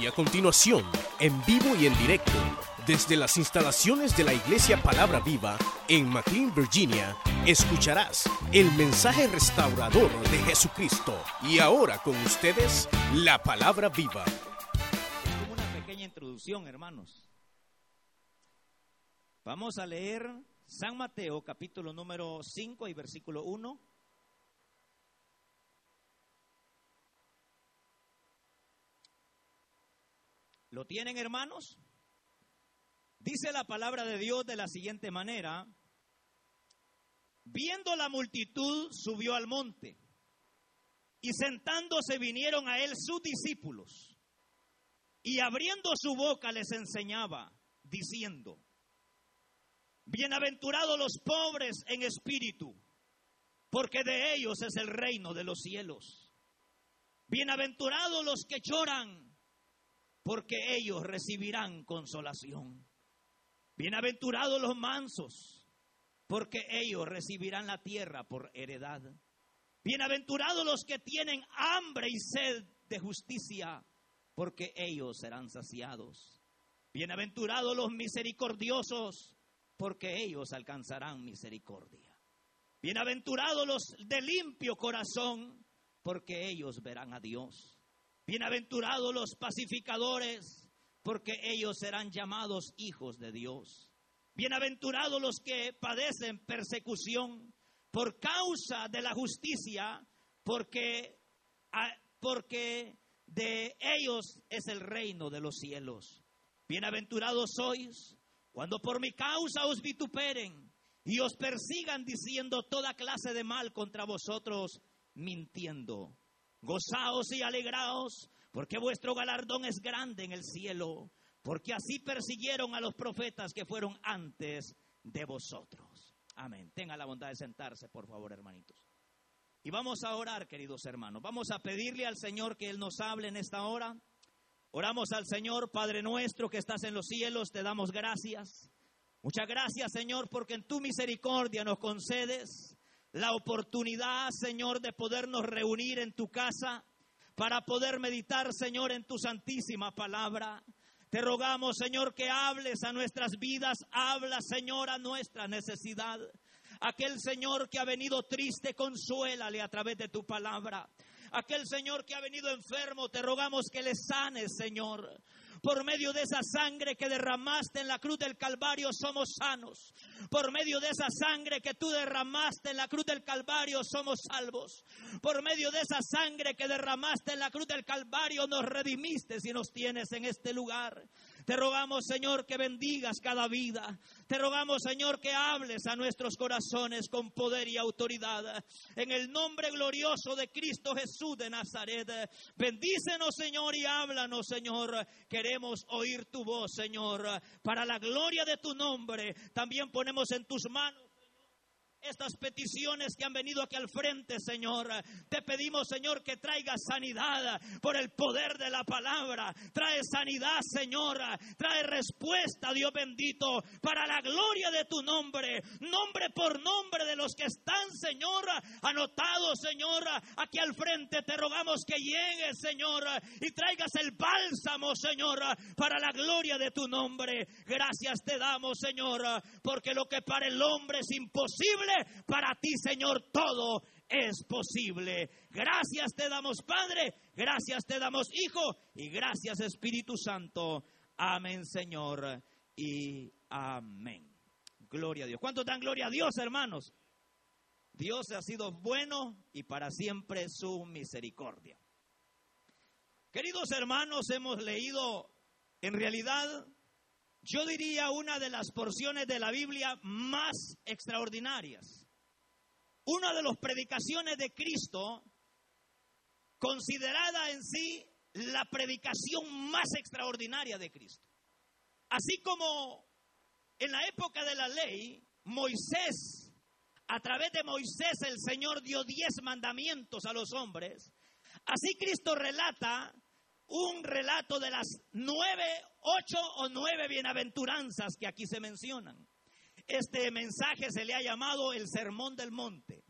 Y a continuación, en vivo y en directo, desde las instalaciones de la Iglesia Palabra Viva en McLean, Virginia, escucharás el mensaje restaurador de Jesucristo. Y ahora con ustedes, la Palabra Viva. Como una pequeña introducción, hermanos. Vamos a leer San Mateo, capítulo número 5 y versículo 1. ¿Lo tienen, hermanos? Dice la palabra de Dios de la siguiente manera. Viendo la multitud, subió al monte. Y sentándose vinieron a él sus discípulos. Y abriendo su boca les enseñaba, diciendo, Bienaventurados los pobres en espíritu, porque de ellos es el reino de los cielos. Bienaventurados los que lloran, porque ellos recibirán consolación. Bienaventurados los mansos, porque ellos recibirán la tierra por heredad. Bienaventurados los que tienen hambre y sed de justicia, porque ellos serán saciados. Bienaventurados los misericordiosos, porque ellos alcanzarán misericordia. Bienaventurados los de limpio corazón, porque ellos verán a Dios. Bienaventurados los pacificadores, porque ellos serán llamados hijos de Dios. Bienaventurados los que padecen persecución por causa de la justicia, porque, porque de ellos es el reino de los cielos. Bienaventurados sois cuando por mi causa os vituperen y os persigan diciendo toda clase de mal contra vosotros, mintiendo. Gozaos y alegraos, porque vuestro galardón es grande en el cielo, porque así persiguieron a los profetas que fueron antes de vosotros. Amén. Tenga la bondad de sentarse, por favor, hermanitos. Y vamos a orar, queridos hermanos. Vamos a pedirle al Señor que Él nos hable en esta hora. Oramos al Señor, Padre nuestro que estás en los cielos, te damos gracias. Muchas gracias, Señor, porque en tu misericordia nos concedes la oportunidad, Señor, de podernos reunir en tu casa para poder meditar, Señor, en tu santísima palabra. Te rogamos, Señor, que hables a nuestras vidas, habla, Señor, a nuestra necesidad. Aquel Señor que ha venido triste, consuélale a través de tu palabra. Aquel Señor que ha venido enfermo, te rogamos que le sanes, Señor. Por medio de esa sangre que derramaste en la cruz del Calvario somos sanos. Por medio de esa sangre que tú derramaste en la cruz del Calvario somos salvos. Por medio de esa sangre que derramaste en la cruz del Calvario nos redimiste y nos tienes en este lugar. Te rogamos, Señor, que bendigas cada vida. Te rogamos, Señor, que hables a nuestros corazones con poder y autoridad. En el nombre glorioso de Cristo Jesús de Nazaret. Bendícenos, Señor, y háblanos, Señor. Queremos oír tu voz, Señor. Para la gloria de tu nombre, también ponemos en tus manos estas peticiones que han venido aquí al frente, Señor. Te pedimos, Señor, que traiga sanidad por el poder de la palabra. Trae sanidad, Señor. Trae respuesta, Dios bendito, para la gloria de tu nombre. Nombre por nombre de los que están, Señor, anotados, Señor, aquí al frente. Te rogamos que llegues, Señor, y traigas el bálsamo, Señor, para la gloria de tu nombre. Gracias te damos, Señor, porque lo que para el hombre es imposible, para ti, Señor, todo es posible. Gracias te damos, Padre, gracias te damos, Hijo, y gracias, Espíritu Santo. Amén, Señor, y amén. Gloria a Dios. ¿Cuántos dan gloria a Dios, hermanos? Dios ha sido bueno y para siempre su misericordia. Queridos hermanos, hemos leído en realidad yo diría una de las porciones de la Biblia más extraordinarias. Una de las predicaciones de Cristo, considerada en sí la predicación más extraordinaria de Cristo. Así como en la época de la ley, Moisés, a través de Moisés el Señor dio diez mandamientos a los hombres, así Cristo relata un relato de las nueve, ocho o nueve bienaventuranzas que aquí se mencionan. Este mensaje se le ha llamado el Sermón del Monte.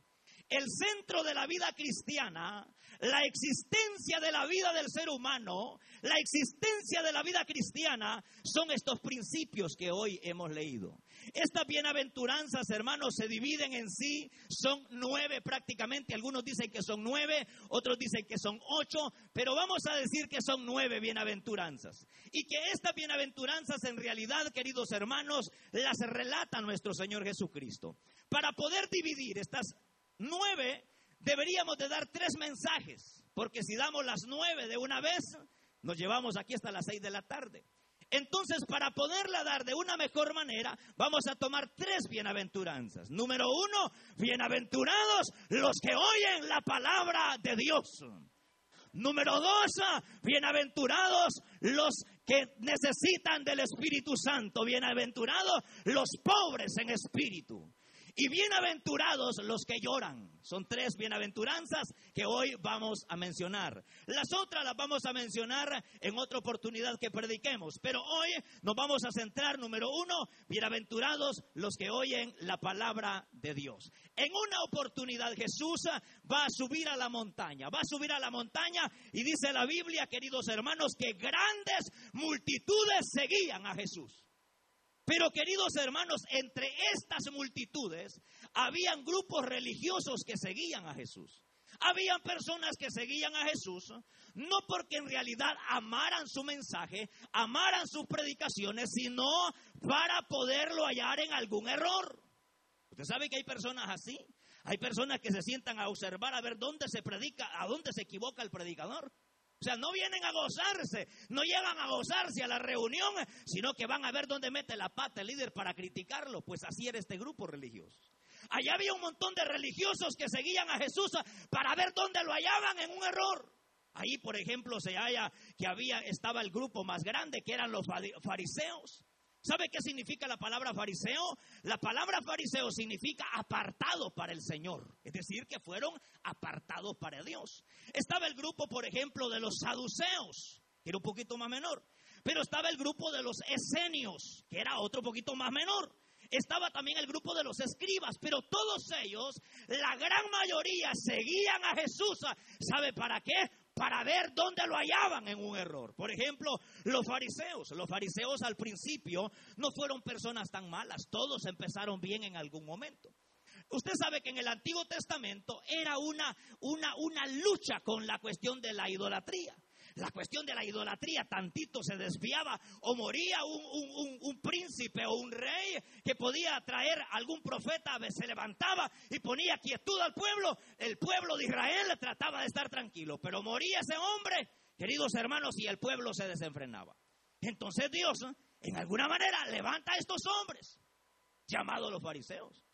El centro de la vida cristiana la existencia de la vida del ser humano, la existencia de la vida cristiana, son estos principios que hoy hemos leído. Estas bienaventuranzas, hermanos, se dividen en sí, son nueve prácticamente, algunos dicen que son nueve, otros dicen que son ocho, pero vamos a decir que son nueve bienaventuranzas. Y que estas bienaventuranzas en realidad, queridos hermanos, las relata nuestro Señor Jesucristo. Para poder dividir estas nueve, deberíamos de dar tres mensajes, porque si damos las nueve de una vez, nos llevamos aquí hasta las seis de la tarde. Entonces, para poderla dar de una mejor manera, vamos a tomar tres bienaventuranzas. Número uno, bienaventurados los que oyen la palabra de Dios. Número dos, bienaventurados los que necesitan del Espíritu Santo. Bienaventurados los pobres en espíritu. Y bienaventurados los que lloran. Son tres bienaventuranzas que hoy vamos a mencionar. Las otras las vamos a mencionar en otra oportunidad que prediquemos. Pero hoy nos vamos a centrar, número uno, bienaventurados los que oyen la palabra de Dios. En una oportunidad Jesús va a subir a la montaña. Va a subir a la montaña y dice la Biblia, queridos hermanos, que grandes multitudes seguían a Jesús. Pero queridos hermanos, entre estas multitudes habían grupos religiosos que seguían a Jesús. Habían personas que seguían a Jesús no porque en realidad amaran su mensaje, amaran sus predicaciones, sino para poderlo hallar en algún error. Usted sabe que hay personas así. Hay personas que se sientan a observar a ver dónde se predica, a dónde se equivoca el predicador. Sea, no vienen a gozarse, no llegan a gozarse a la reunión, sino que van a ver dónde mete la pata el líder para criticarlo. Pues así era este grupo religioso. Allá había un montón de religiosos que seguían a Jesús para ver dónde lo hallaban en un error. Ahí, por ejemplo, se halla que había, estaba el grupo más grande, que eran los fariseos. ¿Sabe qué significa la palabra fariseo? La palabra fariseo significa apartado para el Señor, es decir, que fueron apartados para Dios. Estaba el grupo, por ejemplo, de los saduceos, que era un poquito más menor, pero estaba el grupo de los esenios, que era otro poquito más menor. Estaba también el grupo de los escribas, pero todos ellos, la gran mayoría, seguían a Jesús. ¿Sabe para qué? Para ver dónde lo hallaban en un error. Por ejemplo, los fariseos. Los fariseos al principio no fueron personas tan malas, todos empezaron bien en algún momento. Usted sabe que en el Antiguo Testamento era una, una, una lucha con la cuestión de la idolatría la cuestión de la idolatría, tantito se desviaba o moría un, un, príncipe o un rey que podía traer algún profeta, se levantaba y ponía quietud al pueblo, el pueblo de Israel trataba de estar tranquilo, pero moría ese hombre, queridos hermanos, y el pueblo se desenfrenaba. Entonces Dios, en alguna manera, levanta a estos hombres, llamados los fariseos.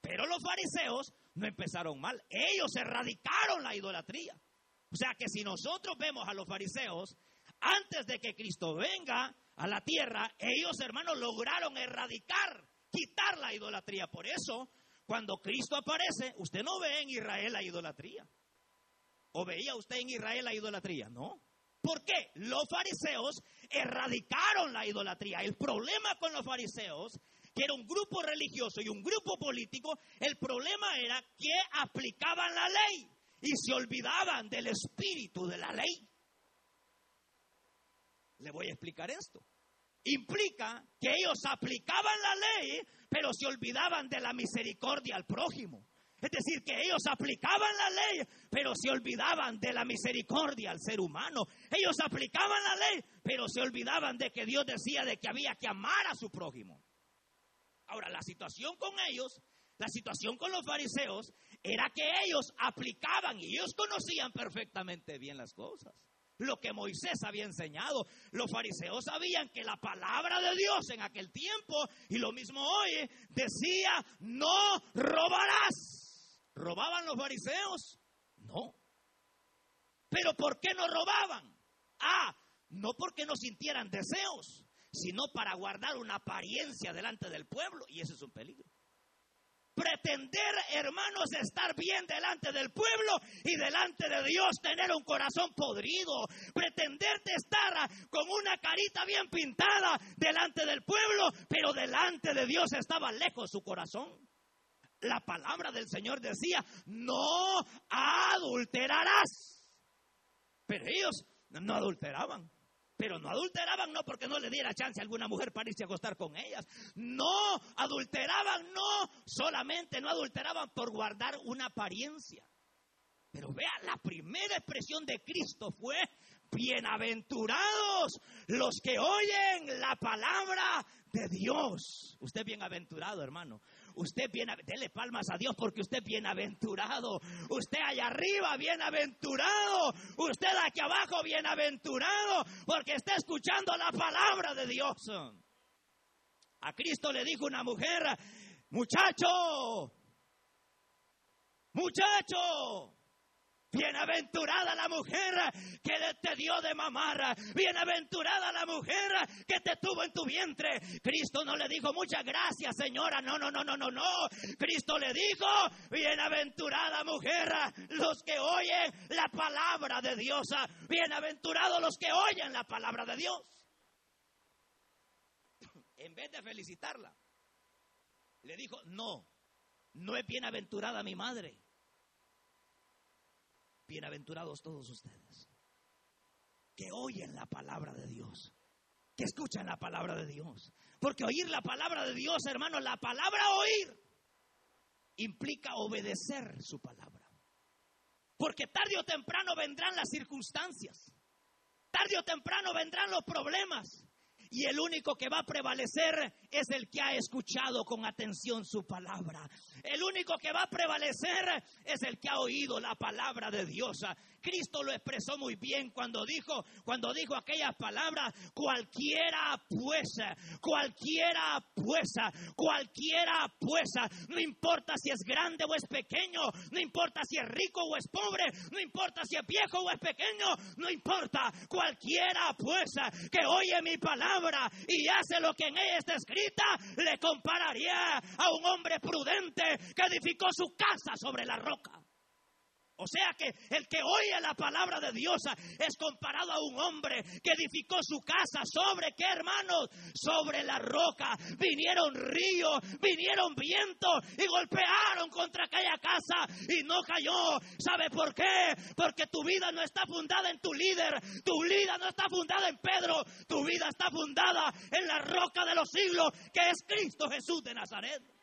Pero los fariseos no empezaron mal, ellos erradicaron la idolatría. O sea que si nosotros vemos a los fariseos, antes de que Cristo venga a la tierra, ellos hermanos lograron erradicar, quitar la idolatría. Por eso, cuando Cristo aparece, usted no ve en Israel la idolatría. ¿O veía usted en Israel la idolatría? No. ¿Por qué? Los fariseos erradicaron la idolatría. El problema con los fariseos, que era un grupo religioso y un grupo político, el problema era que aplicaban la ley y se olvidaban del espíritu de la ley. Le voy a explicar esto. Implica que ellos aplicaban la ley, pero se olvidaban de la misericordia al prójimo. Es decir, que ellos aplicaban la ley, pero se olvidaban de la misericordia al ser humano. Ellos aplicaban la ley, pero se olvidaban de que Dios decía de que había que amar a su prójimo. Ahora, la situación con ellos, la situación con los fariseos, era que ellos aplicaban y ellos conocían perfectamente bien las cosas. Lo que Moisés había enseñado. Los fariseos sabían que la palabra de Dios en aquel tiempo, y lo mismo hoy, decía, no robarás. ¿Robaban los fariseos? No. ¿Pero por qué no robaban? Ah, no porque no sintieran deseos, sino para guardar una apariencia delante del pueblo, y ese es un peligro pretender, hermanos, estar bien delante del pueblo y delante de Dios, tener un corazón podrido, pretenderte estar con una carita bien pintada delante del pueblo, pero delante de Dios estaba lejos su corazón. La palabra del Señor decía, no adulterarás. Pero ellos no adulteraban. Pero no adulteraban no porque no le diera chance a alguna mujer para irse a acostar con ellas. No adulteraban, no. Solamente no adulteraban por guardar una apariencia. Pero vea, la primera expresión de Cristo fue, bienaventurados los que oyen la palabra de Dios. Usted bienaventurado, hermano. Usted viene, dele palmas a Dios porque usted bienaventurado. Usted allá arriba, bienaventurado. Usted aquí abajo, bienaventurado porque está escuchando la palabra de Dios. A Cristo le dijo una mujer, muchacho, muchacho, Bienaventurada la mujer que te dio de mamar. Bienaventurada la mujer que te tuvo en tu vientre. Cristo no le dijo muchas gracias, señora. No, no, no, no, no, no. Cristo le dijo, bienaventurada mujer, los que oyen la palabra de Dios. Bienaventurados los que oyen la palabra de Dios. En vez de felicitarla, le dijo, no, no es bienaventurada mi madre bienaventurados todos ustedes, que oyen la palabra de Dios, que escuchan la palabra de Dios. Porque oír la palabra de Dios, hermano, la palabra oír implica obedecer su palabra. Porque tarde o temprano vendrán las circunstancias, tarde o temprano vendrán los problemas. Y el único que va a prevalecer es el que ha escuchado con atención su palabra. El único que va a prevalecer es el que ha oído la palabra de Dios. Cristo lo expresó muy bien cuando dijo, cuando dijo aquellas palabras, cualquiera pues, cualquiera pues, cualquiera pues, no importa si es grande o es pequeño, no importa si es rico o es pobre, no importa si es viejo o es pequeño, no importa, cualquiera pues que oye mi palabra y hace lo que en ella está escrita, le compararía a un hombre prudente que edificó su casa sobre la roca. O sea que el que oye la palabra de Dios es comparado a un hombre que edificó su casa sobre qué hermanos? Sobre la roca. Vinieron ríos, vinieron vientos y golpearon contra aquella casa y no cayó. ¿Sabe por qué? Porque tu vida no está fundada en tu líder, tu vida no está fundada en Pedro, tu vida está fundada en la roca de los siglos que es Cristo Jesús de Nazaret.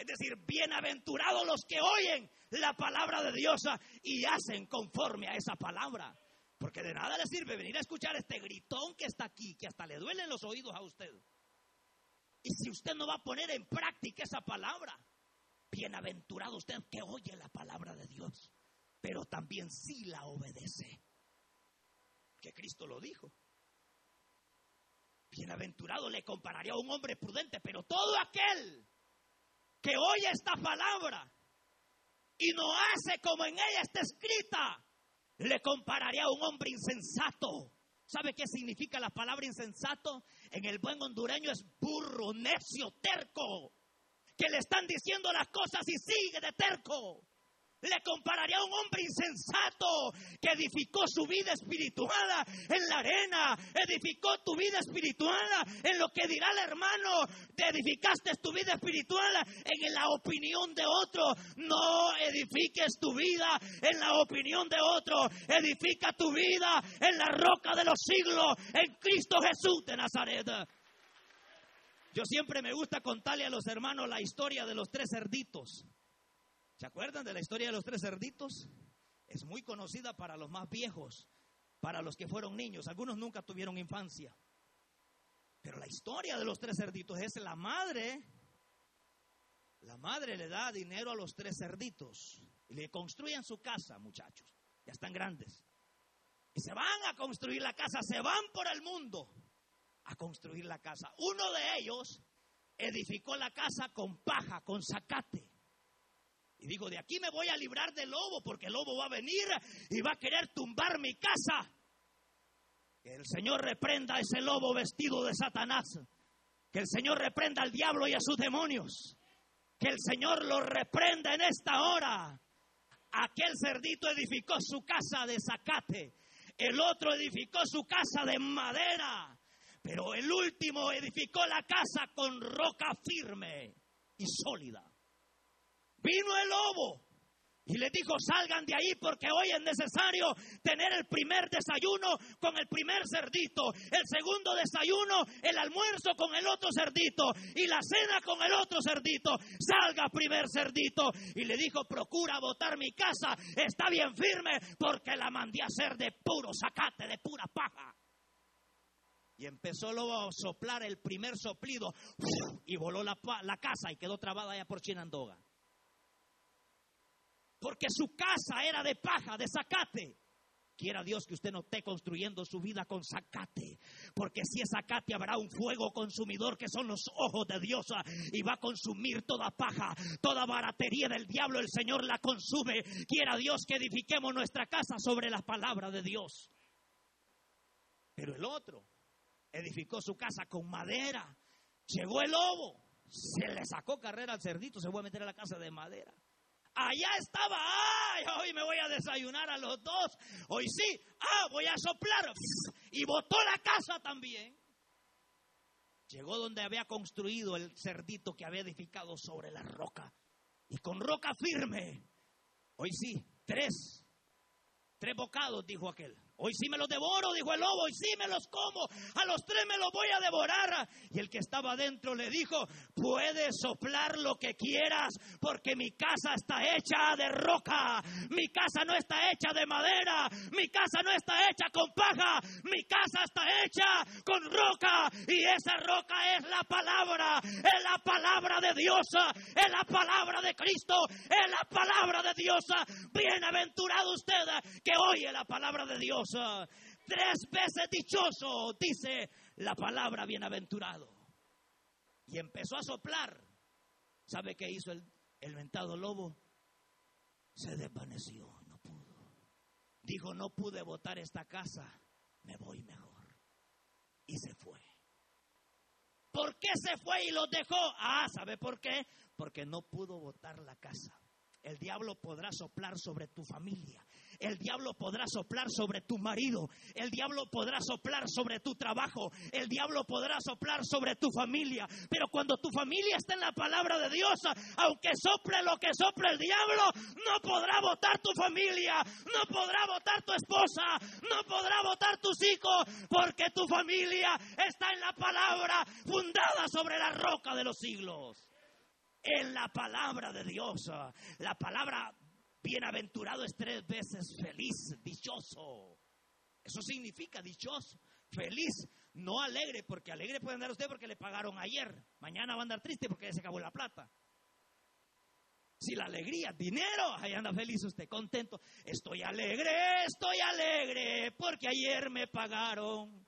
Es decir, bienaventurados los que oyen la palabra de Dios y hacen conforme a esa palabra. Porque de nada le sirve venir a escuchar este gritón que está aquí, que hasta le duelen los oídos a usted. Y si usted no va a poner en práctica esa palabra, bienaventurado usted que oye la palabra de Dios, pero también sí la obedece. Que Cristo lo dijo. Bienaventurado le compararía a un hombre prudente, pero todo aquel que oye esta palabra y no hace como en ella está escrita, le compararía a un hombre insensato. ¿Sabe qué significa la palabra insensato? En el buen hondureño es burro, necio, terco. Que le están diciendo las cosas y sigue de terco le compararía a un hombre insensato que edificó su vida espiritual en la arena, edificó tu vida espiritual en lo que dirá el hermano, te edificaste tu vida espiritual en la opinión de otro, no edifiques tu vida en la opinión de otro, edifica tu vida en la roca de los siglos, en Cristo Jesús de Nazaret. Yo siempre me gusta contarle a los hermanos la historia de los tres cerditos. ¿Se acuerdan de la historia de los tres cerditos? Es muy conocida para los más viejos, para los que fueron niños. Algunos nunca tuvieron infancia. Pero la historia de los tres cerditos es la madre. La madre le da dinero a los tres cerditos y le construyen su casa, muchachos. Ya están grandes. Y se van a construir la casa, se van por el mundo a construir la casa. Uno de ellos edificó la casa con paja, con zacate. Y digo, de aquí me voy a librar del lobo, porque el lobo va a venir y va a querer tumbar mi casa. Que el Señor reprenda a ese lobo vestido de Satanás. Que el Señor reprenda al diablo y a sus demonios. Que el Señor lo reprenda en esta hora. Aquel cerdito edificó su casa de zacate. El otro edificó su casa de madera. Pero el último edificó la casa con roca firme y sólida. Vino el lobo Y le dijo, salgan de ahí porque hoy es necesario tener el primer desayuno con el primer cerdito, el segundo desayuno, el almuerzo con el otro cerdito y la cena con el otro cerdito. Salga primer cerdito. Y le dijo, procura botar mi casa, está bien firme porque la mandé a hacer de puro zacate, de pura paja. Y empezó luego a soplar el primer soplido y voló la, la casa y quedó trabada allá por Chinandoga porque su casa era de paja, de zacate. Quiera Dios que usted no esté construyendo su vida con zacate, porque si es zacate habrá un fuego consumidor que son los ojos de Dios ah, y va a consumir toda paja, toda baratería del diablo, el Señor la consume. Quiera Dios que edifiquemos nuestra casa sobre la palabra de Dios. Pero el otro edificó su casa con madera. Llegó el lobo, se le sacó carrera al cerdito, se fue a meter a la casa de madera. Allá estaba, ay, hoy me voy a desayunar a los dos. Hoy sí, ah, voy a soplar. Y botó la casa también. Llegó donde había construido el cerdito que había edificado sobre la roca. Y con roca firme. Hoy sí, tres. Tres bocados, dijo aquel. Hoy sí me los devoro, dijo el lobo, hoy sí me los como, a los tres me los voy a devorar. Y el que estaba adentro le dijo, puedes soplar lo que quieras, porque mi casa está hecha de roca, mi casa no está hecha de madera, mi casa no está hecha con paja, mi casa está hecha con roca, y esa roca es la palabra, es la palabra de Dios, es la palabra de Cristo, es la palabra de Dios. Bienaventurado usted que oye la palabra de Dios. Tres veces dichoso, dice la palabra bienaventurado. Y empezó a soplar. ¿Sabe qué hizo el, el mentado lobo? Se desvaneció, no pudo. Dijo, no pude botar esta casa, me voy mejor. Y se fue. ¿Por qué se fue y los dejó? Ah, ¿sabe por qué? Porque no pudo botar la casa. El diablo podrá soplar sobre tu familia. El diablo podrá soplar sobre tu marido. El diablo podrá soplar sobre tu trabajo. El diablo podrá soplar sobre tu familia. Pero cuando tu familia está en la palabra de Dios, aunque sople lo que sople el diablo, no podrá votar tu familia. No podrá votar tu esposa. No podrá votar tus hijos. Porque tu familia está en la palabra fundada sobre la roca de los siglos en la palabra de Dios. La palabra Bienaventurado es tres veces feliz, dichoso. Eso significa dichoso, feliz, no alegre, porque alegre puede andar usted porque le pagaron ayer. Mañana va a andar triste porque ya se acabó la plata. Si la alegría, dinero, ahí anda feliz usted, contento. Estoy alegre, estoy alegre, porque ayer me pagaron.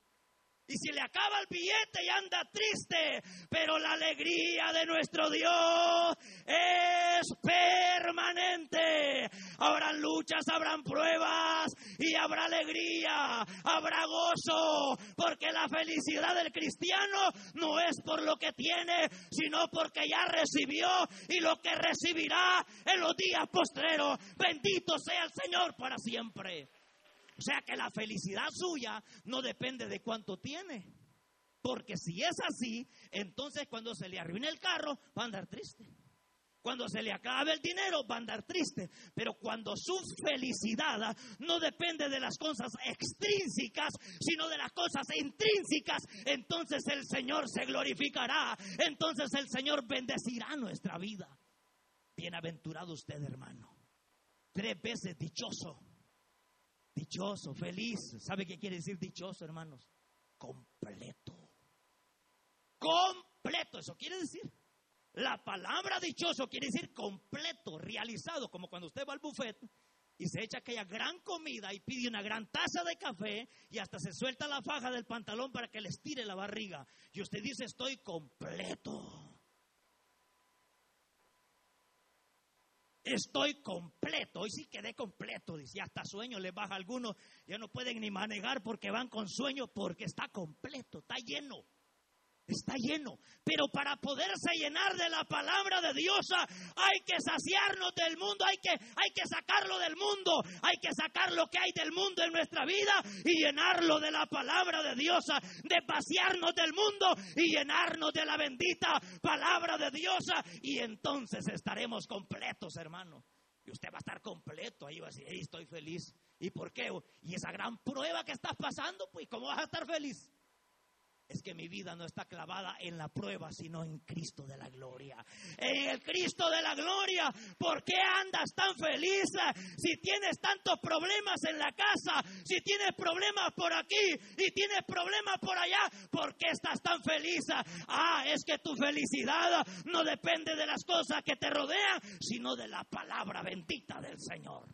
Y si le acaba el billete y anda triste, pero la alegría de nuestro Dios es permanente. Habrán luchas, habrán pruebas y habrá alegría, habrá gozo, porque la felicidad del cristiano no es por lo que tiene, sino porque ya recibió y lo que recibirá en los días postreros. Bendito sea el Señor para siempre. O sea que la felicidad suya no depende de cuánto tiene. Porque si es así, entonces cuando se le arruine el carro, va a andar triste. Cuando se le acabe el dinero, va a andar triste. Pero cuando su felicidad no depende de las cosas extrínsecas, sino de las cosas intrínsecas, entonces el Señor se glorificará. Entonces el Señor bendecirá nuestra vida. Bienaventurado usted, hermano. Tres veces dichoso Dichoso, feliz. ¿Sabe qué quiere decir dichoso, hermanos? Completo. Completo, eso quiere decir. La palabra dichoso quiere decir completo, realizado, como cuando usted va al buffet y se echa aquella gran comida y pide una gran taza de café y hasta se suelta la faja del pantalón para que le estire la barriga. Y usted dice, estoy completo. Estoy completo. Hoy sí quedé completo. Dice, hasta sueño le baja a algunos. Ya no pueden ni manejar porque van con sueño porque está completo, está lleno. Está lleno. Pero para poderse llenar de la palabra de Dios hay que saciarnos del mundo, hay que, hay que sacarlo del mundo, hay que sacar lo que hay del mundo en nuestra vida y llenarlo de la palabra de Dios, de pasearnos del mundo y llenarnos de la bendita palabra de Dios y entonces estaremos completos, hermano. Y usted va a estar completo, ahí va a decir, estoy feliz. ¿Y por qué? Y esa gran prueba que estás pasando, pues ¿cómo vas a estar feliz? Es que mi vida no está clavada en la prueba, sino en Cristo de la gloria. En el Cristo de la gloria. ¿Por qué andas tan feliz? Si tienes tantos problemas en la casa, si tienes problemas por aquí y tienes problemas por allá, ¿por qué estás tan feliz? Ah, es que tu felicidad no depende de las cosas que te rodean, sino de la palabra bendita del Señor.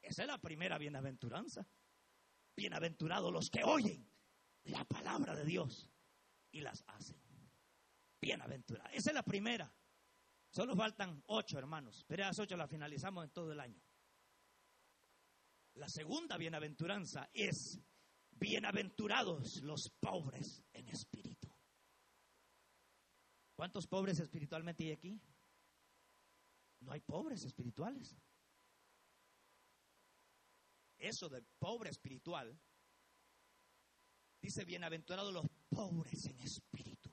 Esa es la primera bienaventuranza. Bienaventurados los que oyen la palabra de Dios y las hacen. Bienaventurada. Esa es la primera. Solo faltan ocho, hermanos. Pero las ocho las finalizamos en todo el año. La segunda bienaventuranza es bienaventurados los pobres en espíritu. ¿Cuántos pobres espiritualmente hay aquí? No hay pobres espirituales. Eso de pobre espiritual Dice, bienaventurados los pobres en espíritu.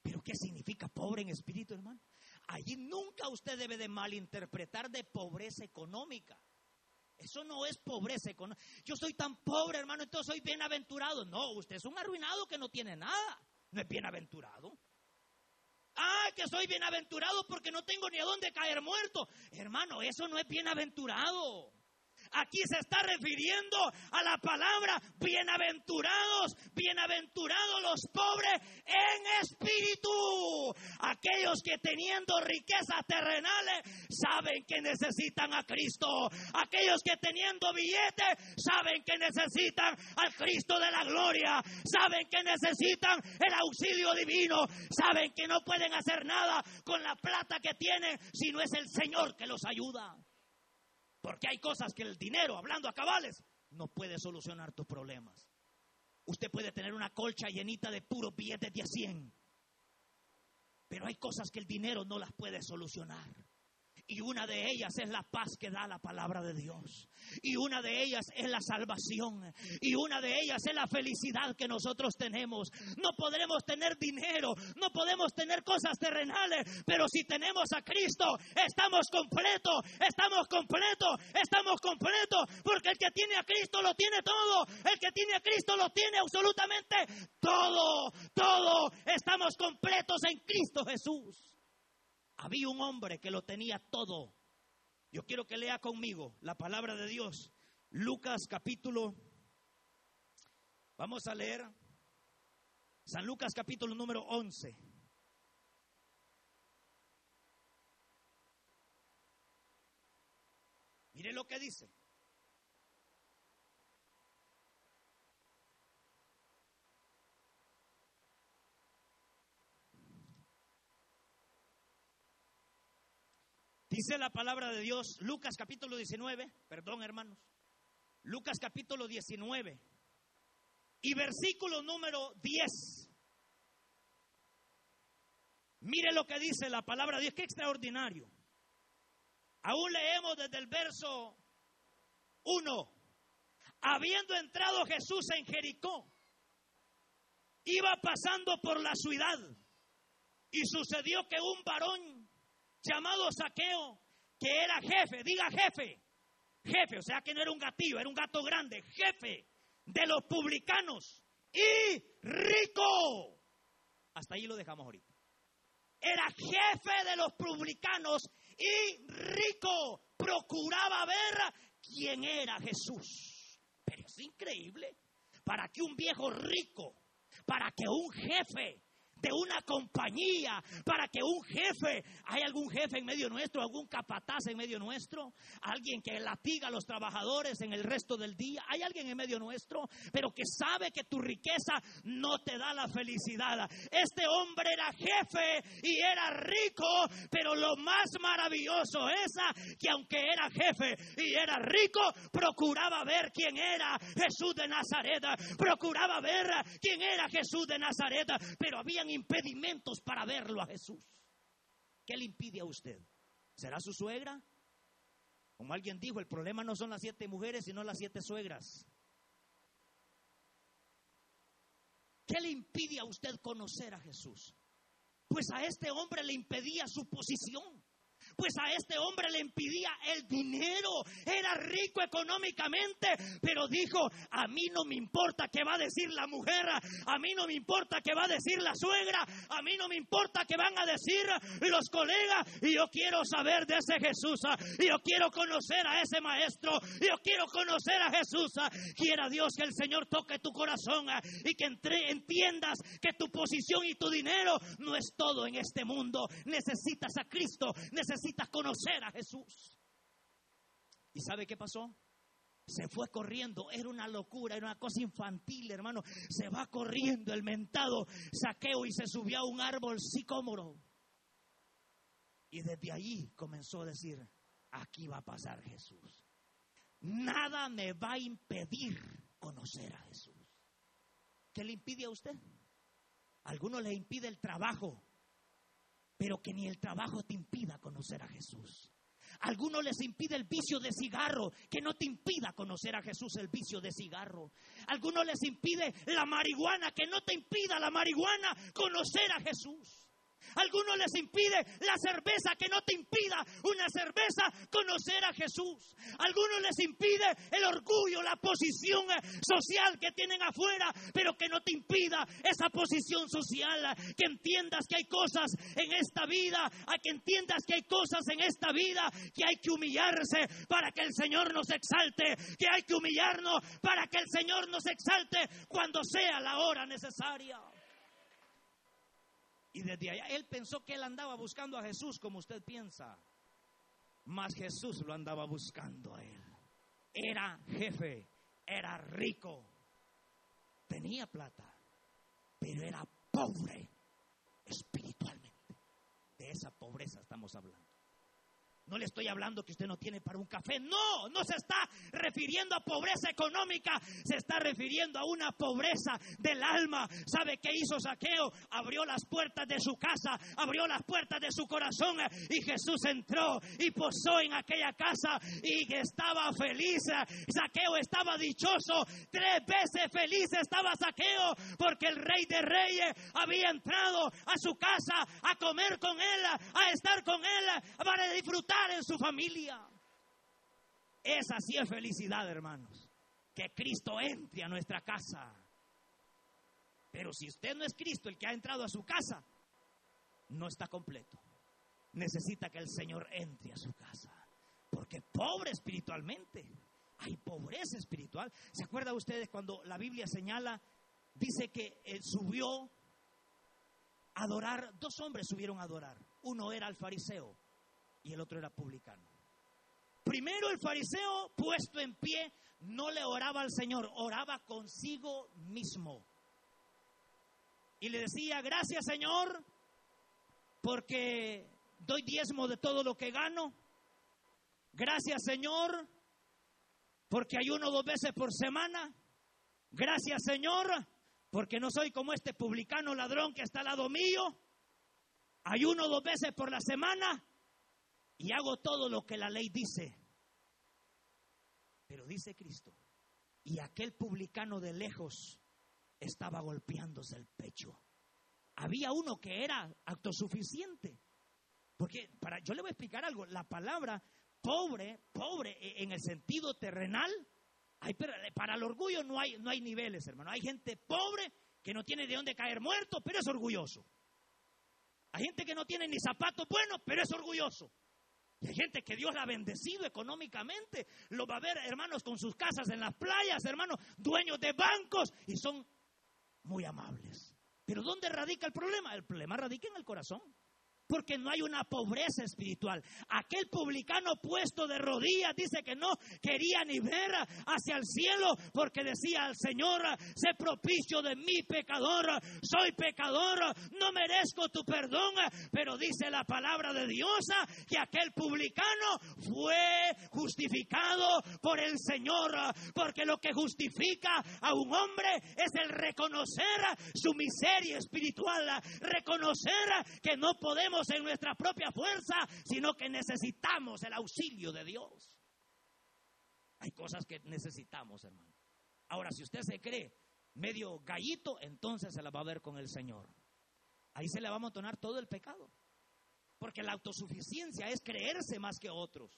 ¿Pero qué significa pobre en espíritu, hermano? Allí nunca usted debe de malinterpretar de pobreza económica. Eso no es pobreza económica. Yo soy tan pobre, hermano, entonces soy bienaventurado. No, usted es un arruinado que no tiene nada. No es bienaventurado. Ah, que soy bienaventurado porque no tengo ni a dónde caer muerto. Hermano, eso no es bienaventurado. Aquí se está refiriendo a la palabra bienaventurados, bienaventurados los pobres en espíritu. Aquellos que teniendo riquezas terrenales saben que necesitan a Cristo. Aquellos que teniendo billetes saben que necesitan al Cristo de la gloria. Saben que necesitan el auxilio divino. Saben que no pueden hacer nada con la plata que tienen si no es el Señor que los ayuda. Porque hay cosas que el dinero, hablando a cabales, no puede solucionar tus problemas. Usted puede tener una colcha llenita de puros billetes de a 100. Pero hay cosas que el dinero no las puede solucionar. Y una de ellas es la paz que da la palabra de Dios. Y una de ellas es la salvación. Y una de ellas es la felicidad que nosotros tenemos. No podremos tener dinero, no podemos tener cosas terrenales, pero si tenemos a Cristo, estamos completos, estamos completos, estamos completos, porque el que tiene a Cristo lo tiene todo. El que tiene a Cristo lo tiene absolutamente todo, todo. Estamos completos en Cristo Jesús. Había un hombre que lo tenía todo. Yo quiero que lea conmigo la palabra de Dios. Lucas capítulo. Vamos a leer San Lucas capítulo número 11. Mire lo que dice. Dice la palabra de Dios, Lucas capítulo 19, perdón hermanos, Lucas capítulo 19 y versículo número 10. Mire lo que dice la palabra de Dios, qué extraordinario. Aún leemos desde el verso 1. Habiendo entrado Jesús en Jericó, iba pasando por la ciudad y sucedió que un varón llamado Saqueo, que era jefe, diga jefe, jefe, o sea que no era un gatillo, era un gato grande, jefe de los publicanos y rico. Hasta ahí lo dejamos ahorita. Era jefe de los publicanos y rico. Procuraba ver quién era Jesús. Pero es increíble. Para que un viejo rico, para que un jefe de una compañía, para que un jefe, ¿hay algún jefe en medio nuestro, algún capataz en medio nuestro? ¿Alguien que latiga a los trabajadores en el resto del día? ¿Hay alguien en medio nuestro? Pero que sabe que tu riqueza no te da la felicidad. Este hombre era jefe y era rico, pero lo más maravilloso es que aunque era jefe y era rico, procuraba ver quién era Jesús de Nazaret, procuraba ver quién era Jesús de Nazaret, pero había impedimentos para verlo a Jesús. ¿Qué le impide a usted? ¿Será su suegra? Como alguien dijo, el problema no son las siete mujeres, sino las siete suegras. ¿Qué le impide a usted conocer a Jesús? Pues a este hombre le impedía su posición. Pues a este hombre le impedía el dinero. Era rico económicamente, pero dijo, a mí no me importa qué va a decir la mujer, a mí no me importa qué va a decir la suegra, a mí no me importa qué van a decir los colegas, y yo quiero saber de ese Jesús, y yo quiero conocer a ese maestro, y yo quiero conocer a Jesús. Quiera Dios que el Señor toque tu corazón y que entiendas que tu posición y tu dinero no es todo en este mundo. Necesitas a Cristo, necesitas conocer a Jesús. ¿Y sabe qué pasó? Se fue corriendo, era una locura, era una cosa infantil, hermano. Se va corriendo el mentado saqueo y se subió a un árbol sicómoro. Y desde allí comenzó a decir, aquí va a pasar Jesús. Nada me va a impedir conocer a Jesús. ¿Qué le impide a usted? Algunos le impide el trabajo, pero que ni el trabajo te impida conocer a Jesús. Algunos les impide el vicio de cigarro, que no te impida conocer a Jesús el vicio de cigarro. Algunos les impide la marihuana, que no te impida la marihuana conocer a Jesús. Algunos les impide la cerveza, que no te impida una cerveza conocer a Jesús. Algunos les impide el orgullo, la posición social que tienen afuera, pero que no te impida esa posición social. Que entiendas que hay cosas en esta vida, a que entiendas que hay cosas en esta vida que hay que humillarse para que el Señor nos exalte, que hay que humillarnos para que el Señor nos exalte cuando sea la hora necesaria. Y desde allá él pensó que él andaba buscando a Jesús como usted piensa. Mas Jesús lo andaba buscando a él. Era jefe, era rico, tenía plata, pero era pobre espiritualmente. De esa pobreza estamos hablando. No le estoy hablando que usted no tiene para un café. No, no se está refiriendo a pobreza económica. Se está refiriendo a una pobreza del alma. ¿Sabe qué hizo Saqueo? Abrió las puertas de su casa, abrió las puertas de su corazón y Jesús entró y posó en aquella casa y estaba feliz. Saqueo estaba dichoso. Tres veces feliz estaba Saqueo porque el rey de reyes había entrado a su casa a comer con él, a estar con él, para disfrutar en su familia. Esa sí es felicidad, hermanos. Que Cristo entre a nuestra casa. Pero si usted no es Cristo el que ha entrado a su casa, no está completo. Necesita que el Señor entre a su casa. Porque pobre espiritualmente. Hay pobreza espiritual. ¿Se acuerdan ustedes cuando la Biblia señala, dice que él subió a adorar, dos hombres subieron a adorar. Uno era el fariseo y el otro era publicano. Primero el fariseo puesto en pie no le oraba al Señor, oraba consigo mismo. Y le decía, gracias Señor, porque doy diezmo de todo lo que gano. Gracias Señor, porque ayuno dos veces por semana. Gracias Señor, porque no soy como este publicano ladrón que está al lado mío. Ayuno dos veces por la semana y hago todo lo que la ley dice. Pero dice Cristo, y aquel publicano de lejos estaba golpeándose el pecho. Había uno que era autosuficiente. Porque para yo le voy a explicar algo, la palabra pobre, pobre e, en el sentido terrenal, hay, para el orgullo no hay, no hay niveles, hermano. Hay gente pobre que no tiene de dónde caer muerto, pero es orgulloso. Hay gente que no tiene ni zapatos buenos, pero es orgulloso. Y hay gente que Dios la ha bendecido económicamente. Lo va a ver, hermanos, con sus casas en las playas, hermanos, dueños de bancos y son muy amables. Pero ¿dónde radica el problema? El problema radica en el corazón porque no hay una pobreza espiritual. Aquel publicano puesto de rodillas dice que no quería ni ver hacia el cielo porque decía al Señor, sé propicio de mi pecador, soy pecador, no merezco tu perdón, pero dice la palabra de Dios que aquel publicano fue justificado por el Señor, porque lo que justifica a un hombre es el reconocer su miseria espiritual, reconocer que no podemos en nuestra propia fuerza, sino que necesitamos el auxilio de Dios. Hay cosas que necesitamos, hermano. Ahora, si usted se cree medio gallito, entonces se la va a ver con el Señor. Ahí se le va a amontonar todo el pecado. Porque la autosuficiencia es creerse más que otros.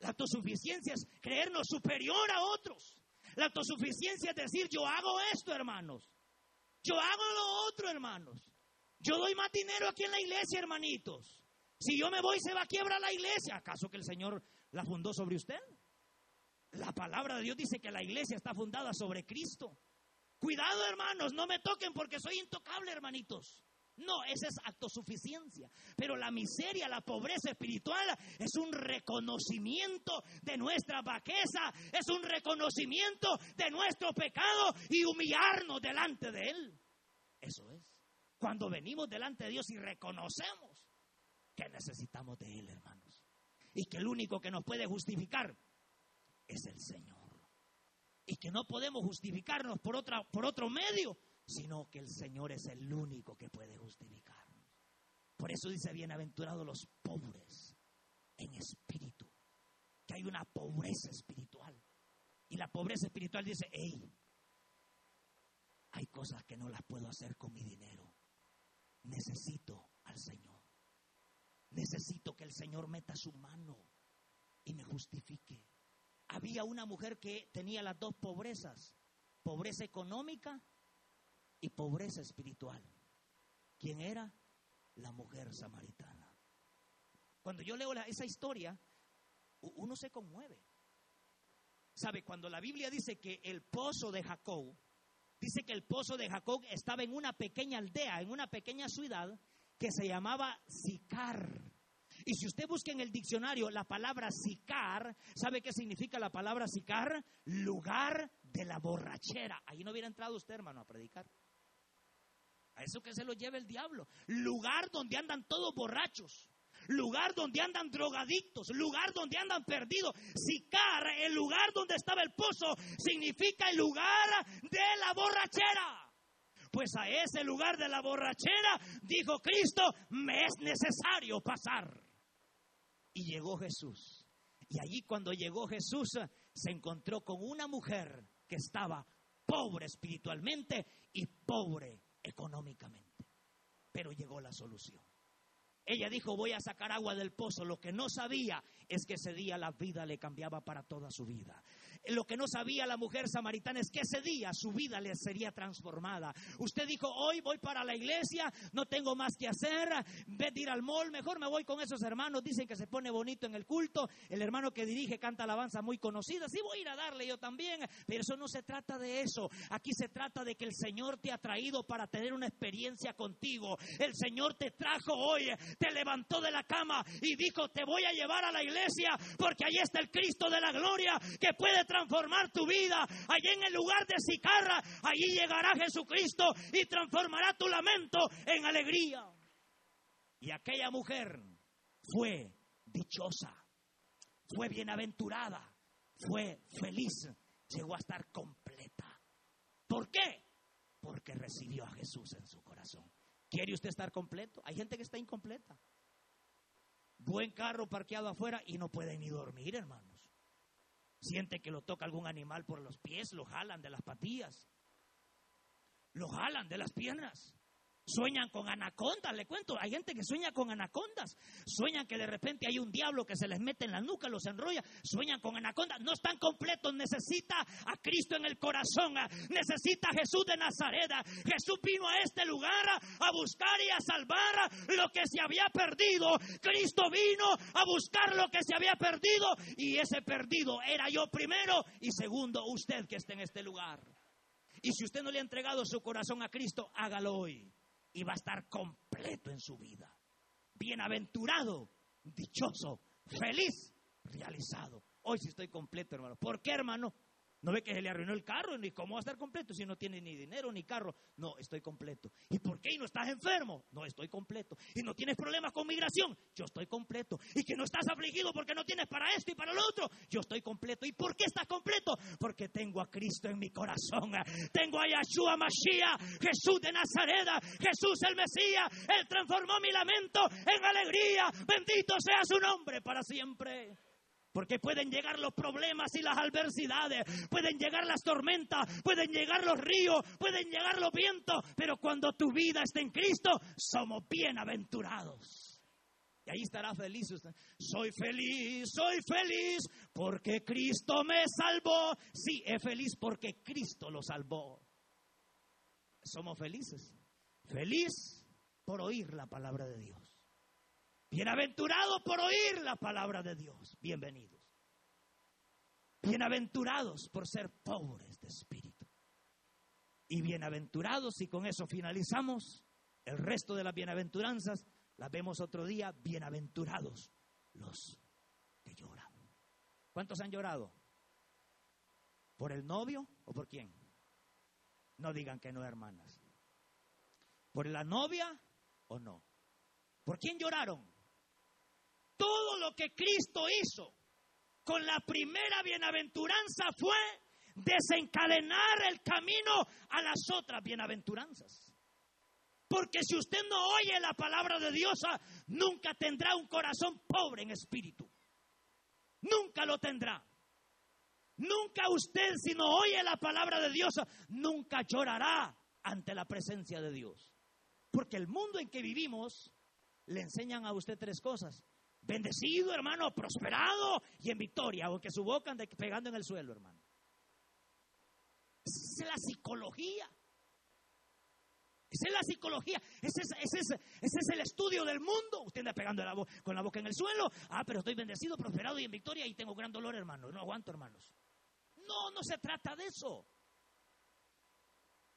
La autosuficiencia es creernos superior a otros. La autosuficiencia es decir, yo hago esto, hermanos. Yo hago lo otro, hermanos. Yo doy más dinero aquí en la iglesia, hermanitos. Si yo me voy, se va a quiebrar la iglesia. ¿Acaso que el Señor la fundó sobre usted? La palabra de Dios dice que la iglesia está fundada sobre Cristo. Cuidado, hermanos, no me toquen porque soy intocable, hermanitos. No, esa es autosuficiencia. Pero la miseria, la pobreza espiritual es un reconocimiento de nuestra vaqueza, es un reconocimiento de nuestro pecado y humillarnos delante de Él. Eso es. Cuando venimos delante de Dios y reconocemos que necesitamos de Él, hermanos. Y que el único que nos puede justificar es el Señor. Y que no podemos justificarnos por, otra, por otro medio, sino que el Señor es el único que puede justificarnos. Por eso dice, bienaventurados los pobres en espíritu, que hay una pobreza espiritual. Y la pobreza espiritual dice, hey, hay cosas que no las puedo hacer con mi dinero. Necesito al Señor. Necesito que el Señor meta su mano y me justifique. Había una mujer que tenía las dos pobrezas, pobreza económica y pobreza espiritual. ¿Quién era? La mujer samaritana. Cuando yo leo esa historia, uno se conmueve. ¿Sabe? Cuando la Biblia dice que el pozo de Jacob, dice que el pozo de Jacob estaba en una pequeña aldea, en una pequeña ciudad que se llamaba Sicar. Y si usted busca en el diccionario la palabra sicar, ¿sabe qué significa la palabra sicar? Lugar de la borrachera. Ahí no hubiera entrado usted, hermano, a predicar. A eso que se lo lleva el diablo. Lugar donde andan todos borrachos. Lugar donde andan drogadictos. Lugar donde andan perdidos. Sicar, el lugar donde estaba el pozo, significa el lugar de la borrachera. Pues a ese lugar de la borrachera, dijo Cristo, me es necesario pasar. Y llegó Jesús. Y allí cuando llegó Jesús, se encontró con una mujer que estaba pobre espiritualmente y pobre económicamente. Pero llegó la solución. Ella dijo, voy a sacar agua del pozo. Lo que no sabía es que ese día la vida le cambiaba para toda su vida. Lo que no sabía la mujer samaritana es que ese día su vida le sería transformada. Usted dijo, hoy voy para la iglesia, no tengo más que hacer, ve ir al mall, mejor me voy con esos hermanos, dicen que se pone bonito en el culto, el hermano que dirige canta alabanza muy conocida, sí voy a ir a darle yo también, pero eso no se trata de eso, aquí se trata de que el Señor te ha traído para tener una experiencia contigo, el Señor te trajo hoy, te levantó de la cama y dijo, te voy a llevar a la iglesia porque ahí está el Cristo de la gloria que puede transformar tu vida. Allí en el lugar de Sicarra, allí llegará Jesucristo y transformará tu lamento en alegría. Y aquella mujer fue dichosa, fue bienaventurada, fue feliz, llegó a estar completa. ¿Por qué? Porque recibió a Jesús en su corazón. ¿Quiere usted estar completo? Hay gente que está incompleta. Buen carro parqueado afuera y no puede ni dormir, hermano siente que lo toca algún animal por los pies, lo jalan de las patillas, lo jalan de las piernas. Sueñan con anacondas, le cuento, hay gente que sueña con anacondas, sueñan que de repente hay un diablo que se les mete en la nuca, los enrolla, sueñan con anacondas, no están completos, necesita a Cristo en el corazón, necesita a Jesús de Nazaret. Jesús vino a este lugar a buscar y a salvar lo que se había perdido. Cristo vino a buscar lo que se había perdido y ese perdido era yo primero y segundo usted que está en este lugar. Y si usted no le ha entregado su corazón a Cristo, hágalo hoy y va a estar completo en su vida. Bienaventurado, dichoso, feliz, realizado. Hoy sí estoy completo, hermano. ¿Por qué, hermano? ¿No ve que se le arruinó el carro? ¿Ni cómo va a estar completo si no tiene ni dinero ni carro? No, estoy completo. ¿Y por qué? ¿Y no estás enfermo? No, estoy completo. ¿Y no tienes problemas con migración? Yo estoy completo. ¿Y que no estás afligido porque no tienes para esto y para lo otro? Yo estoy completo. ¿Y por qué estás completo? Porque tengo a Cristo en mi corazón. Tengo a Yahshua Mashiach, Jesús de Nazaret, Jesús el Mesías. Él transformó mi lamento en alegría. Bendito sea su nombre para siempre. Porque pueden llegar los problemas y las adversidades, pueden llegar las tormentas, pueden llegar los ríos, pueden llegar los vientos, pero cuando tu vida está en Cristo, somos bienaventurados. Y ahí estará feliz. Soy feliz, soy feliz porque Cristo me salvó. Sí, es feliz porque Cristo lo salvó. Somos felices. Feliz por oír la palabra de Dios. Bienaventurado por oír la palabra de Dios. Bienvenidos. Bienaventurados por ser pobres de espíritu. Y bienaventurados, y con eso finalizamos, el resto de las bienaventuranzas las vemos otro día, bienaventurados los que lloran. ¿Cuántos han llorado? ¿Por el novio o por quién? No digan que no, hermanas. ¿Por la novia o no? ¿Por quién lloraron? Todo lo que Cristo hizo con la primera bienaventuranza fue desencadenar el camino a las otras bienaventuranzas. Porque si usted no oye la palabra de Dios, ah, nunca tendrá un corazón pobre en espíritu. Nunca lo tendrá. Nunca usted, si no oye la palabra de Dios, ah, nunca llorará ante la presencia de Dios. Porque el mundo en que vivimos le enseñan a usted tres cosas. Bendecido, hermano, prosperado y en victoria, aunque su boca ande pegando en el suelo, hermano. Esa es la psicología. Esa es la psicología. Ese es, el estudio del mundo. Usted anda pegando con la boca en el suelo. Ah, pero estoy bendecido, prosperado y en victoria y tengo gran dolor, hermano. No aguanto, hermanos. No, no se trata de eso.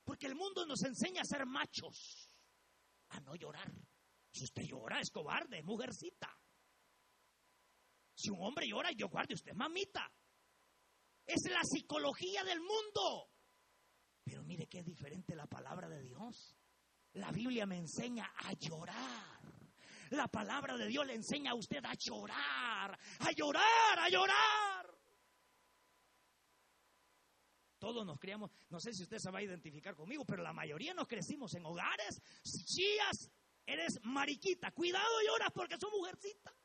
Porque el mundo nos enseña a ser machos, a no llorar. Si usted llora, es cobarde, es mujercita. Si un hombre llora, yo guarde usted, mamita. Es la psicología del mundo. Pero mire qué diferente la palabra de Dios. La Biblia me enseña a llorar. La palabra de Dios le enseña a usted a llorar, a llorar, a llorar. Todos nos criamos, no sé si usted se va a identificar conmigo, pero la mayoría nos crecimos en hogares, chías, eres mariquita, cuidado lloras porque sos mujercita.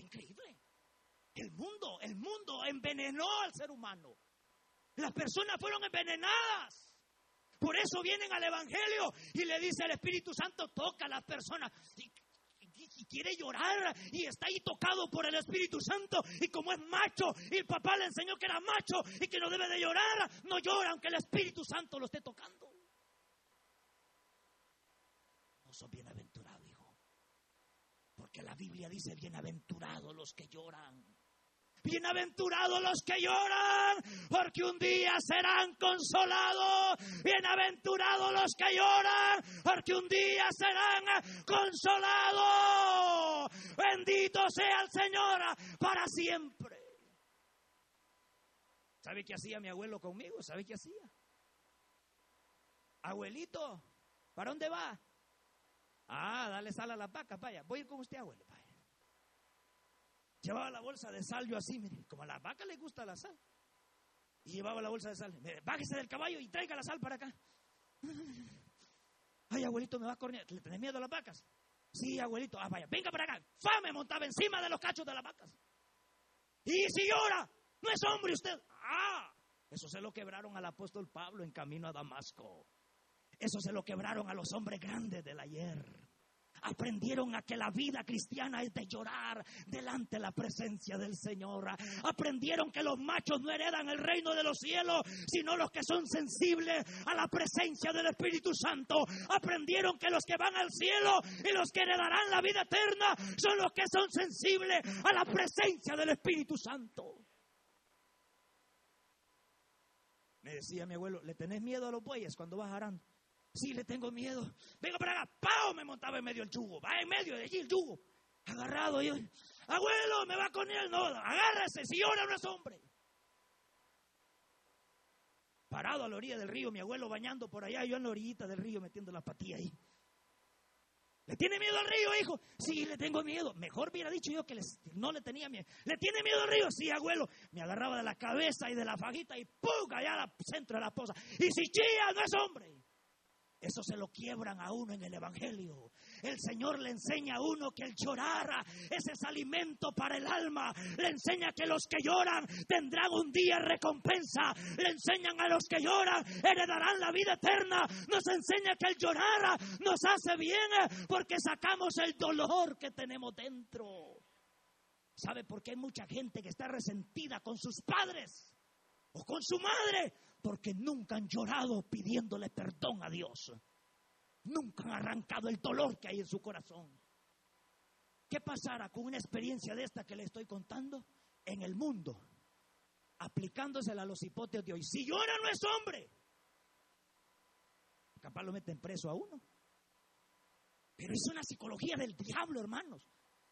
Increíble. El mundo, el mundo envenenó al ser humano. Las personas fueron envenenadas. Por eso vienen al Evangelio y le dice al Espíritu Santo, toca a las personas. Y, quiere llorar y está ahí tocado por el Espíritu Santo y como es macho y el papá le enseñó que era macho y que no debe de llorar, no llora aunque el Espíritu Santo lo esté tocando. No son hijo. Porque la Biblia dice bienaventurados los que lloran. Bienaventurados los que lloran, porque un día serán consolados. Bienaventurados los que lloran, porque un día serán consolados. Bendito sea el Señor para siempre. ¿Sabe qué hacía mi abuelo conmigo? ¿Sabe qué hacía? Abuelito, ¿para dónde va? Ah, dale sal a la vaca, vaya. Voy a ir con usted, abuelo. Llevaba la bolsa de sal yo así, mire, como a la vaca le gusta la sal. Y llevaba la bolsa de sal. Mire, bájese del caballo y traiga la sal para acá. Ay, abuelito, me va a cornear. ¿Le tenés miedo a las vacas? Sí, abuelito. Ah, vaya, venga para acá. Fa, me montaba encima de los cachos de las vacas. Y si llora, no es hombre usted. Ah, eso se lo quebraron al apóstol Pablo en camino a Damasco. Eso se lo quebraron a los hombres grandes del ayer aprendieron a que la vida cristiana es de llorar delante de la presencia del Señor. Aprendieron que los machos no heredan el reino de los cielos, sino los que son sensibles a la presencia del Espíritu Santo. Aprendieron que los que van al cielo y los que heredarán la vida eterna son los que son sensibles a la presencia del Espíritu Santo. Me decía mi abuelo, ¿le tenés miedo a los bueyes cuando vas? Sí, le tengo miedo. Venga para acá. ¡Pau! Me montaba en medio el yugo. Va en medio de allí el yugo. Agarrado. Yo, abuelo, me va con él. No, agárrese. Si llora no es hombre. Parado a la orilla del río, mi abuelo bañando por allá, yo en la orillita del río metiendo la patilla ahí. ¿Le tiene miedo al río, hijo? Sí, le tengo miedo. Mejor hubiera dicho yo que no le tenía miedo. ¿Le tiene miedo al río? Sí, abuelo. Me agarraba de la cabeza y de la fajita y ¡pum! allá al centro de la poza. Y si chilla, no es hombre. Eso se lo quiebran a uno en el Evangelio. el Señor le enseña a uno que el llorar ese es alimento para el alma. Le enseña que los que lloran tendrán un día recompensa. Le enseñan a los que lloran heredarán la vida eterna. Nos enseña que el llorar nos hace bien porque sacamos el dolor que tenemos dentro. ¿Sabe por qué hay mucha gente que está resentida con sus padres o con su madre? Porque nunca han llorado pidiéndole perdón a Dios. Nunca han arrancado el dolor que hay en su corazón. ¿Qué pasará con una experiencia de esta que le estoy contando en el mundo? Aplicándosela a los hipótesis de hoy. Si llora no es hombre. Capaz lo meten preso a uno. Pero es una psicología del diablo, hermanos.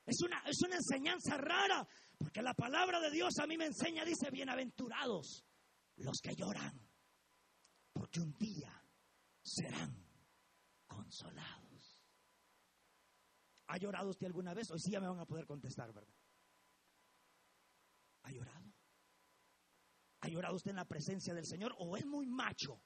Es una, es una enseñanza rara, porque la palabra de Dios a mí me enseña, dice, bienaventurados los que lloran, porque un día serán consolados. ¿Ha llorado usted alguna vez? Hoy sí ya me van a poder contestar, ¿verdad? ¿Ha llorado? ¿Ha llorado usted en la presencia del Señor o es muy macho?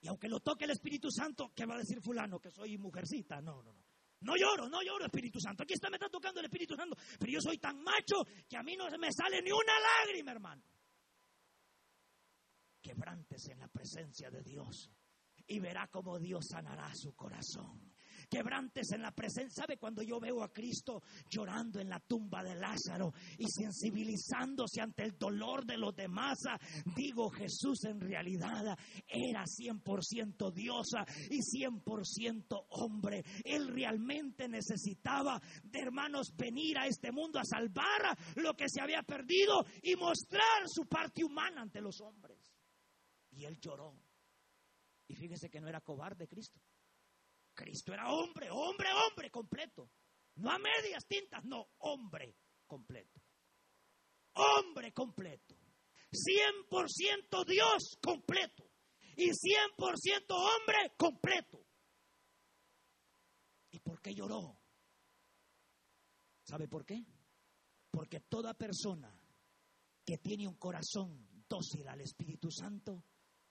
Y aunque lo toque el Espíritu Santo, ¿qué va a decir fulano? Que soy mujercita. No, no, no. No lloro, no lloro, Espíritu Santo. Aquí está, me está tocando el Espíritu Santo. Pero yo soy tan macho que a mí no me sale ni una lágrima, hermano. Quebrántese en la presencia de Dios y verá cómo Dios sanará su corazón quebrantes en la presencia. ¿Sabe cuando yo veo a Cristo llorando en la tumba de Lázaro y sensibilizándose ante el dolor de los demás? Digo, Jesús en realidad era 100% diosa y 100% hombre. Él realmente necesitaba de hermanos venir a este mundo a salvar lo que se había perdido y mostrar su parte humana ante los hombres. Y él lloró. Y fíjese que no era cobarde Cristo. Cristo era hombre, hombre, hombre completo. No a medias tintas, no, hombre completo. Hombre completo. 100% Dios completo. Y 100% hombre completo. ¿Y por qué lloró? ¿Sabe por qué? Porque toda persona que tiene un corazón dócil al Espíritu Santo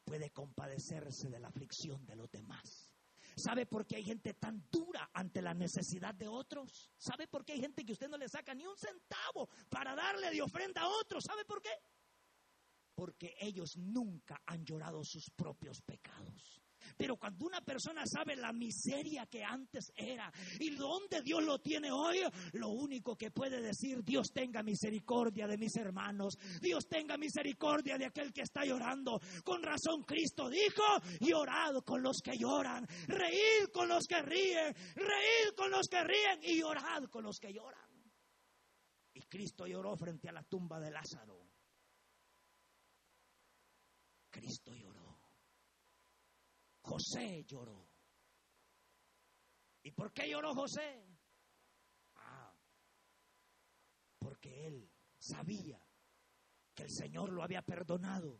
puede compadecerse de la aflicción de los demás. ¿Sabe por qué hay gente tan dura ante la necesidad de otros? ¿Sabe por qué hay gente que usted no le saca ni un centavo para darle de ofrenda a otros? ¿Sabe por qué? Porque ellos nunca han llorado sus propios pecados. Pero cuando una persona sabe la miseria que antes era y dónde Dios lo tiene hoy, lo único que puede decir, Dios tenga misericordia de mis hermanos, Dios tenga misericordia de aquel que está llorando. Con razón Cristo dijo, llorad con los que lloran, reír con los que ríen, reír con los que ríen y llorad con los que lloran. Y Cristo lloró frente a la tumba de Lázaro. Cristo lloró. José lloró. ¿Y por qué lloró José? Ah, porque él sabía que el Señor lo había perdonado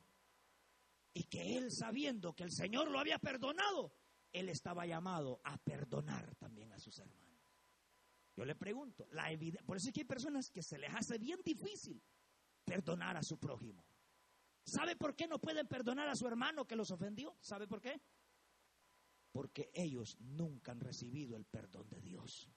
y que él sabiendo que el Señor lo había perdonado, él estaba llamado a perdonar también a sus hermanos. Yo le pregunto, por eso es que hay personas que se les hace bien difícil perdonar a su prójimo. ¿Sabe por qué no pueden perdonar a su hermano que los ofendió? ¿Sabe por qué? Porque ellos nunca han recibido el perdón de Dios.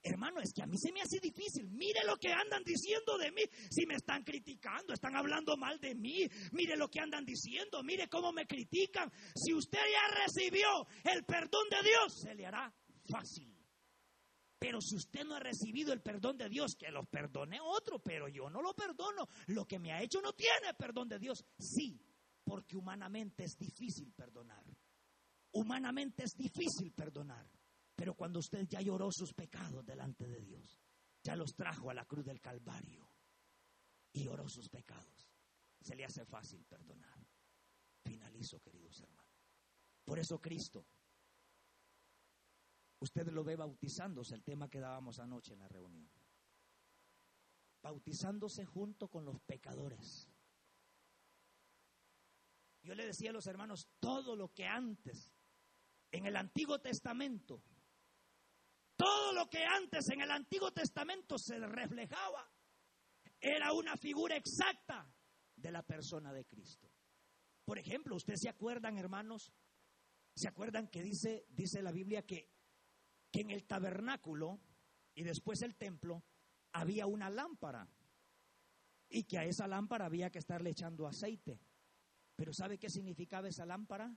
Hermano, es que a mí se me hace difícil. Mire lo que andan diciendo de mí. Si me están criticando, están hablando mal de mí. Mire lo que andan diciendo. Mire cómo me critican. Si usted ya recibió el perdón de Dios, se le hará fácil. Pero si usted no ha recibido el perdón de Dios, que lo perdone otro, pero yo no lo perdono. Lo que me ha hecho no tiene perdón de Dios. Sí, porque humanamente es difícil perdonar. Humanamente es difícil perdonar. Pero cuando usted ya lloró sus pecados delante de Dios, ya los trajo a la cruz del Calvario y lloró sus pecados, se le hace fácil perdonar. Finalizo, queridos hermanos. Por eso Cristo, usted lo ve bautizándose, el tema que dábamos anoche en la reunión. Bautizándose junto con los pecadores yo le decía a los hermanos, todo lo que antes, en el Antiguo Testamento, todo lo que antes en el Antiguo Testamento se reflejaba, era una figura exacta de la persona de Cristo. Por ejemplo, ¿ustedes se acuerdan, hermanos, ¿Se acuerdan que dice, dice la Biblia que, que en el tabernáculo y después el templo había una lámpara? Y que a esa lámpara había que estarle echando aceite. Pero ¿sabe qué significaba esa lámpara?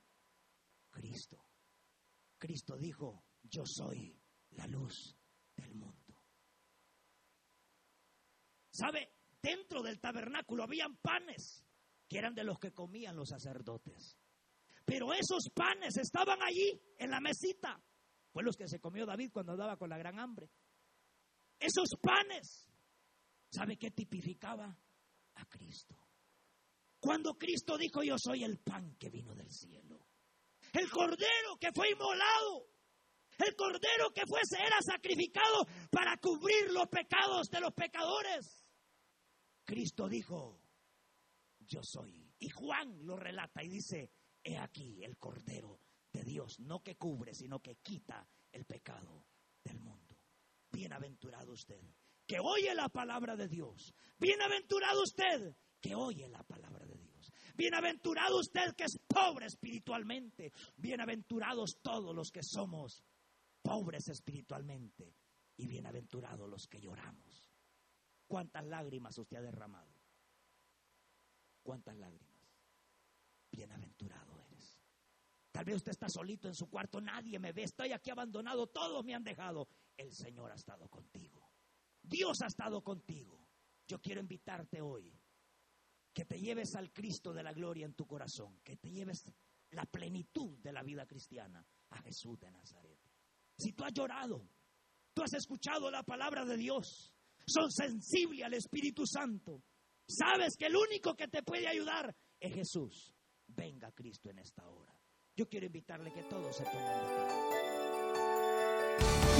Cristo. Cristo dijo, yo soy la luz del mundo. ¿Sabe? Dentro del tabernáculo habían panes que eran de los que comían los sacerdotes. Pero esos panes estaban allí en la mesita. Fue los que se comió David cuando andaba con la gran hambre. Esos panes, ¿sabe qué tipificaba? A Cristo. Cuando Cristo dijo, yo soy el pan que vino del cielo. El cordero que fue inmolado. El cordero que fuese era sacrificado para cubrir los pecados de los pecadores. Cristo dijo, yo soy. Y Juan lo relata y dice, he aquí el Cordero de Dios, no que cubre, sino que quita el pecado del mundo. Bienaventurado usted, que oye la palabra de Dios. Bienaventurado usted, que oye la palabra. Bienaventurado usted que es pobre espiritualmente. Bienaventurados todos los que somos pobres espiritualmente. Y bienaventurados los que lloramos. ¿Cuántas lágrimas usted ha derramado? ¿Cuántas lágrimas? Bienaventurado eres. Tal vez usted está solito en su cuarto, nadie me ve, estoy aquí abandonado, todos me han dejado. El Señor ha estado contigo. Dios ha estado contigo. Yo quiero invitarte hoy que te lleves al Cristo de la gloria en tu corazón, que te lleves la plenitud de la vida cristiana a Jesús de Nazaret. Si tú has llorado, tú has escuchado la palabra de Dios, son sensibles al Espíritu Santo, sabes que el único que te puede ayudar es Jesús. Venga Cristo en esta hora. Yo quiero invitarle que todos se pongan de pie.